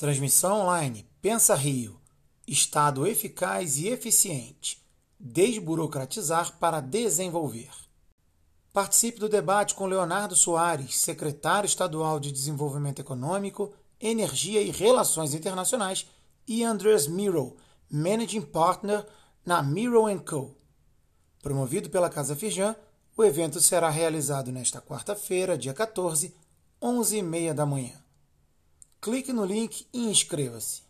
Transmissão online Pensa Rio. Estado eficaz e eficiente. Desburocratizar para desenvolver. Participe do debate com Leonardo Soares, secretário estadual de Desenvolvimento Econômico, Energia e Relações Internacionais, e Andreas Miro, Managing Partner na Miro Co. Promovido pela Casa Firjan, o evento será realizado nesta quarta-feira, dia 14, 11h30 da manhã. Clique no link e inscreva-se.